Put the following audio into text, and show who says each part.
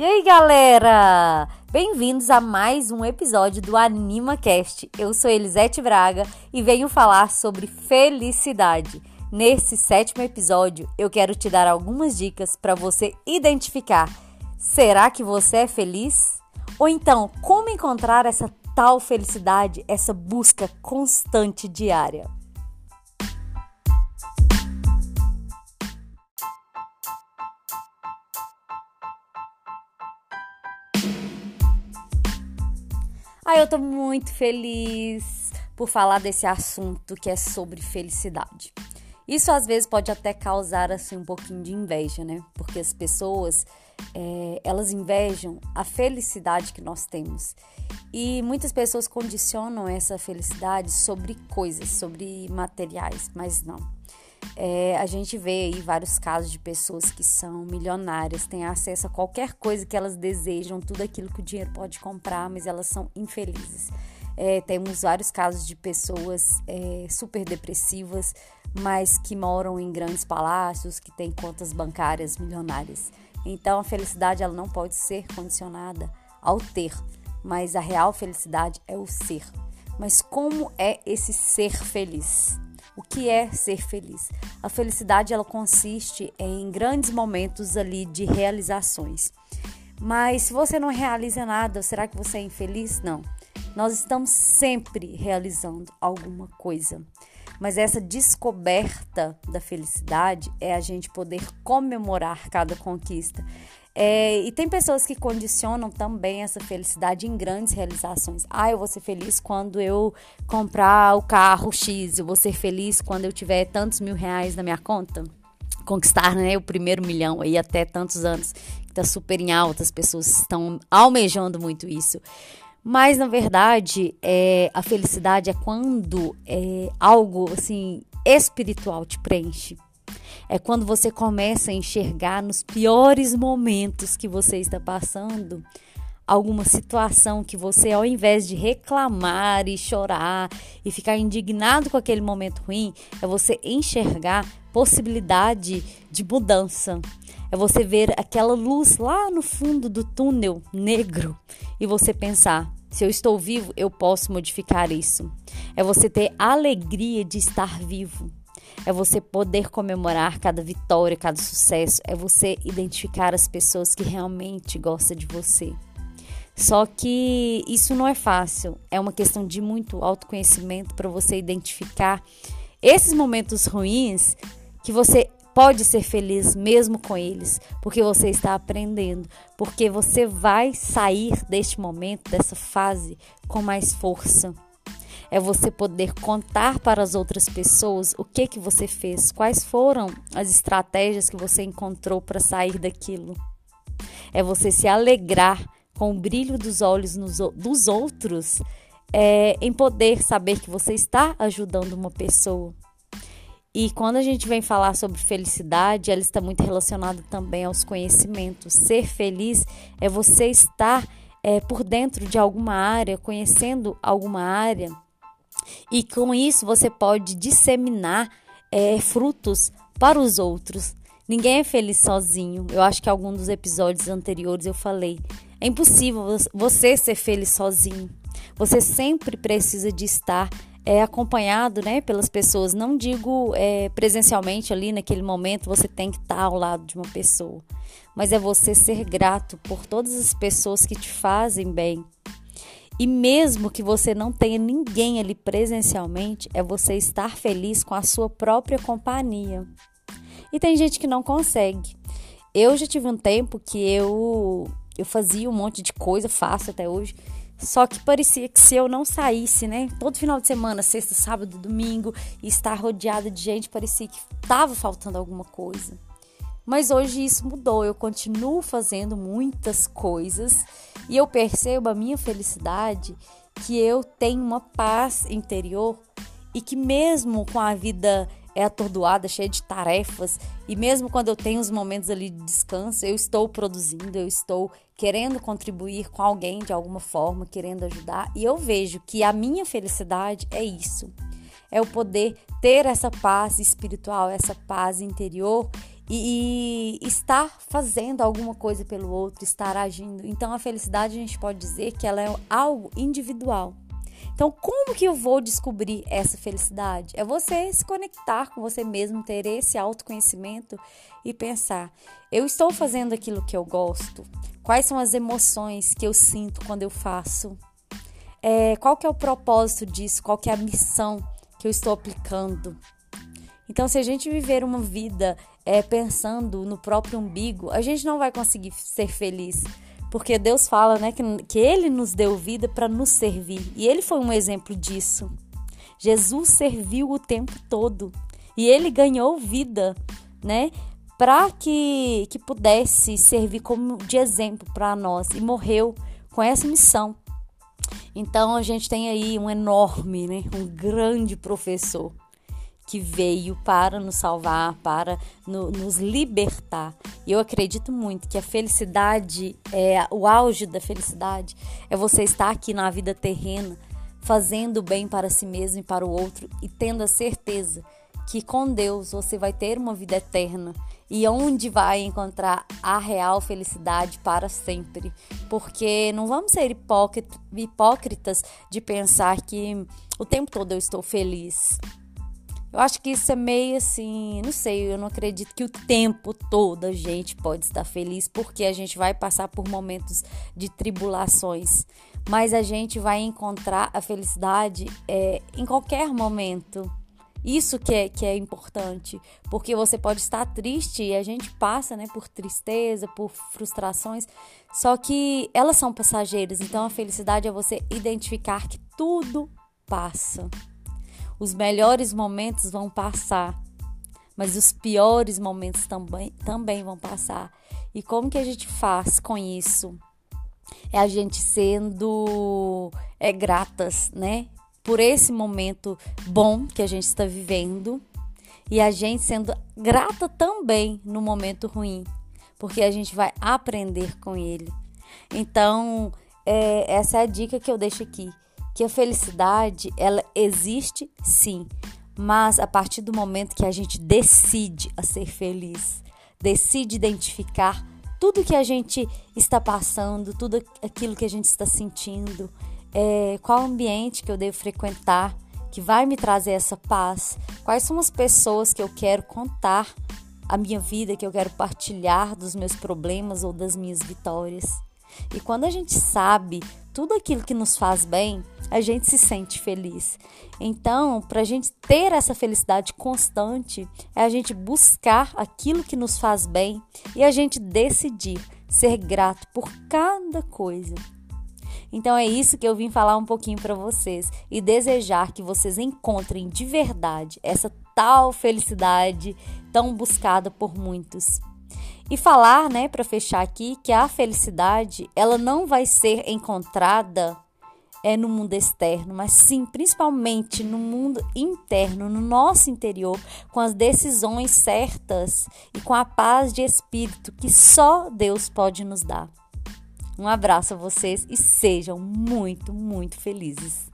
Speaker 1: E aí, galera? Bem-vindos a mais um episódio do AnimaCast. Eu sou Elisete Braga e venho falar sobre felicidade. Nesse sétimo episódio, eu quero te dar algumas dicas para você identificar: será que você é feliz? Ou então, como encontrar essa tal felicidade, essa busca constante diária? Ah, eu tô muito feliz por falar desse assunto que é sobre felicidade. Isso às vezes pode até causar assim um pouquinho de inveja, né? Porque as pessoas é, elas invejam a felicidade que nós temos e muitas pessoas condicionam essa felicidade sobre coisas, sobre materiais, mas não. É, a gente vê aí vários casos de pessoas que são milionárias, têm acesso a qualquer coisa que elas desejam, tudo aquilo que o dinheiro pode comprar, mas elas são infelizes. É, temos vários casos de pessoas é, super depressivas, mas que moram em grandes palácios, que têm contas bancárias milionárias. Então a felicidade ela não pode ser condicionada ao ter, mas a real felicidade é o ser. Mas como é esse ser feliz? O que é ser feliz? A felicidade ela consiste em grandes momentos ali de realizações. Mas se você não realiza nada, será que você é infeliz? Não. Nós estamos sempre realizando alguma coisa. Mas essa descoberta da felicidade é a gente poder comemorar cada conquista. É, e tem pessoas que condicionam também essa felicidade em grandes realizações. Ah, eu vou ser feliz quando eu comprar o carro X, eu vou ser feliz quando eu tiver tantos mil reais na minha conta. Conquistar né, o primeiro milhão aí até tantos anos, que tá super em alta, as pessoas estão almejando muito isso. Mas na verdade, é, a felicidade é quando é, algo assim espiritual te preenche. É quando você começa a enxergar nos piores momentos que você está passando alguma situação que você, ao invés de reclamar e chorar e ficar indignado com aquele momento ruim, é você enxergar possibilidade de mudança. É você ver aquela luz lá no fundo do túnel negro e você pensar: se eu estou vivo, eu posso modificar isso. É você ter alegria de estar vivo é você poder comemorar cada vitória, cada sucesso, é você identificar as pessoas que realmente gostam de você. Só que isso não é fácil, é uma questão de muito autoconhecimento para você identificar esses momentos ruins que você pode ser feliz mesmo com eles, porque você está aprendendo, porque você vai sair deste momento, dessa fase com mais força é você poder contar para as outras pessoas o que que você fez, quais foram as estratégias que você encontrou para sair daquilo. É você se alegrar com o brilho dos olhos nos, dos outros, é, em poder saber que você está ajudando uma pessoa. E quando a gente vem falar sobre felicidade, ela está muito relacionada também aos conhecimentos. Ser feliz é você estar é, por dentro de alguma área, conhecendo alguma área e com isso você pode disseminar é, frutos para os outros. Ninguém é feliz sozinho. Eu acho que em algum dos episódios anteriores eu falei. É impossível você ser feliz sozinho. Você sempre precisa de estar é, acompanhado né, pelas pessoas. Não digo é, presencialmente ali naquele momento você tem que estar ao lado de uma pessoa, mas é você ser grato por todas as pessoas que te fazem bem, e mesmo que você não tenha ninguém ali presencialmente, é você estar feliz com a sua própria companhia. E tem gente que não consegue. Eu já tive um tempo que eu eu fazia um monte de coisa, faço até hoje, só que parecia que se eu não saísse, né, todo final de semana, sexta, sábado, domingo, e estar rodeada de gente, parecia que estava faltando alguma coisa. Mas hoje isso mudou, eu continuo fazendo muitas coisas e eu percebo a minha felicidade que eu tenho uma paz interior e que mesmo com a vida é atordoada, cheia de tarefas, e mesmo quando eu tenho os momentos ali de descanso, eu estou produzindo, eu estou querendo contribuir com alguém de alguma forma, querendo ajudar, e eu vejo que a minha felicidade é isso. É o poder ter essa paz espiritual, essa paz interior e, e estar fazendo alguma coisa pelo outro, estar agindo. Então a felicidade a gente pode dizer que ela é algo individual. Então, como que eu vou descobrir essa felicidade? É você se conectar com você mesmo, ter esse autoconhecimento e pensar: eu estou fazendo aquilo que eu gosto? Quais são as emoções que eu sinto quando eu faço? É, qual que é o propósito disso? Qual que é a missão que eu estou aplicando? Então, se a gente viver uma vida é, pensando no próprio umbigo, a gente não vai conseguir ser feliz. Porque Deus fala né, que, que Ele nos deu vida para nos servir. E Ele foi um exemplo disso. Jesus serviu o tempo todo. E Ele ganhou vida, né? Para que, que pudesse servir como de exemplo para nós. E morreu com essa missão. Então a gente tem aí um enorme, né? Um grande professor que veio para nos salvar, para no, nos libertar. E eu acredito muito que a felicidade, é o auge da felicidade, é você estar aqui na vida terrena, fazendo bem para si mesmo e para o outro e tendo a certeza que com Deus você vai ter uma vida eterna e onde vai encontrar a real felicidade para sempre. Porque não vamos ser hipócritas de pensar que o tempo todo eu estou feliz. Eu acho que isso é meio assim, não sei, eu não acredito que o tempo todo a gente pode estar feliz, porque a gente vai passar por momentos de tribulações, mas a gente vai encontrar a felicidade é, em qualquer momento. Isso que é, que é importante, porque você pode estar triste e a gente passa né, por tristeza, por frustrações, só que elas são passageiras, então a felicidade é você identificar que tudo passa. Os melhores momentos vão passar, mas os piores momentos também, também vão passar. E como que a gente faz com isso? É a gente sendo é, gratas, né? Por esse momento bom que a gente está vivendo e a gente sendo grata também no momento ruim, porque a gente vai aprender com ele. Então, é, essa é a dica que eu deixo aqui que a felicidade ela existe sim, mas a partir do momento que a gente decide a ser feliz, decide identificar tudo que a gente está passando, tudo aquilo que a gente está sentindo, é, qual ambiente que eu devo frequentar que vai me trazer essa paz, quais são as pessoas que eu quero contar a minha vida, que eu quero partilhar dos meus problemas ou das minhas vitórias. E quando a gente sabe tudo aquilo que nos faz bem, a gente se sente feliz. Então, para a gente ter essa felicidade constante, é a gente buscar aquilo que nos faz bem e a gente decidir ser grato por cada coisa. Então é isso que eu vim falar um pouquinho para vocês e desejar que vocês encontrem de verdade essa tal felicidade tão buscada por muitos. E falar, né, para fechar aqui, que a felicidade, ela não vai ser encontrada é no mundo externo, mas sim, principalmente no mundo interno, no nosso interior, com as decisões certas e com a paz de espírito que só Deus pode nos dar. Um abraço a vocês e sejam muito, muito felizes.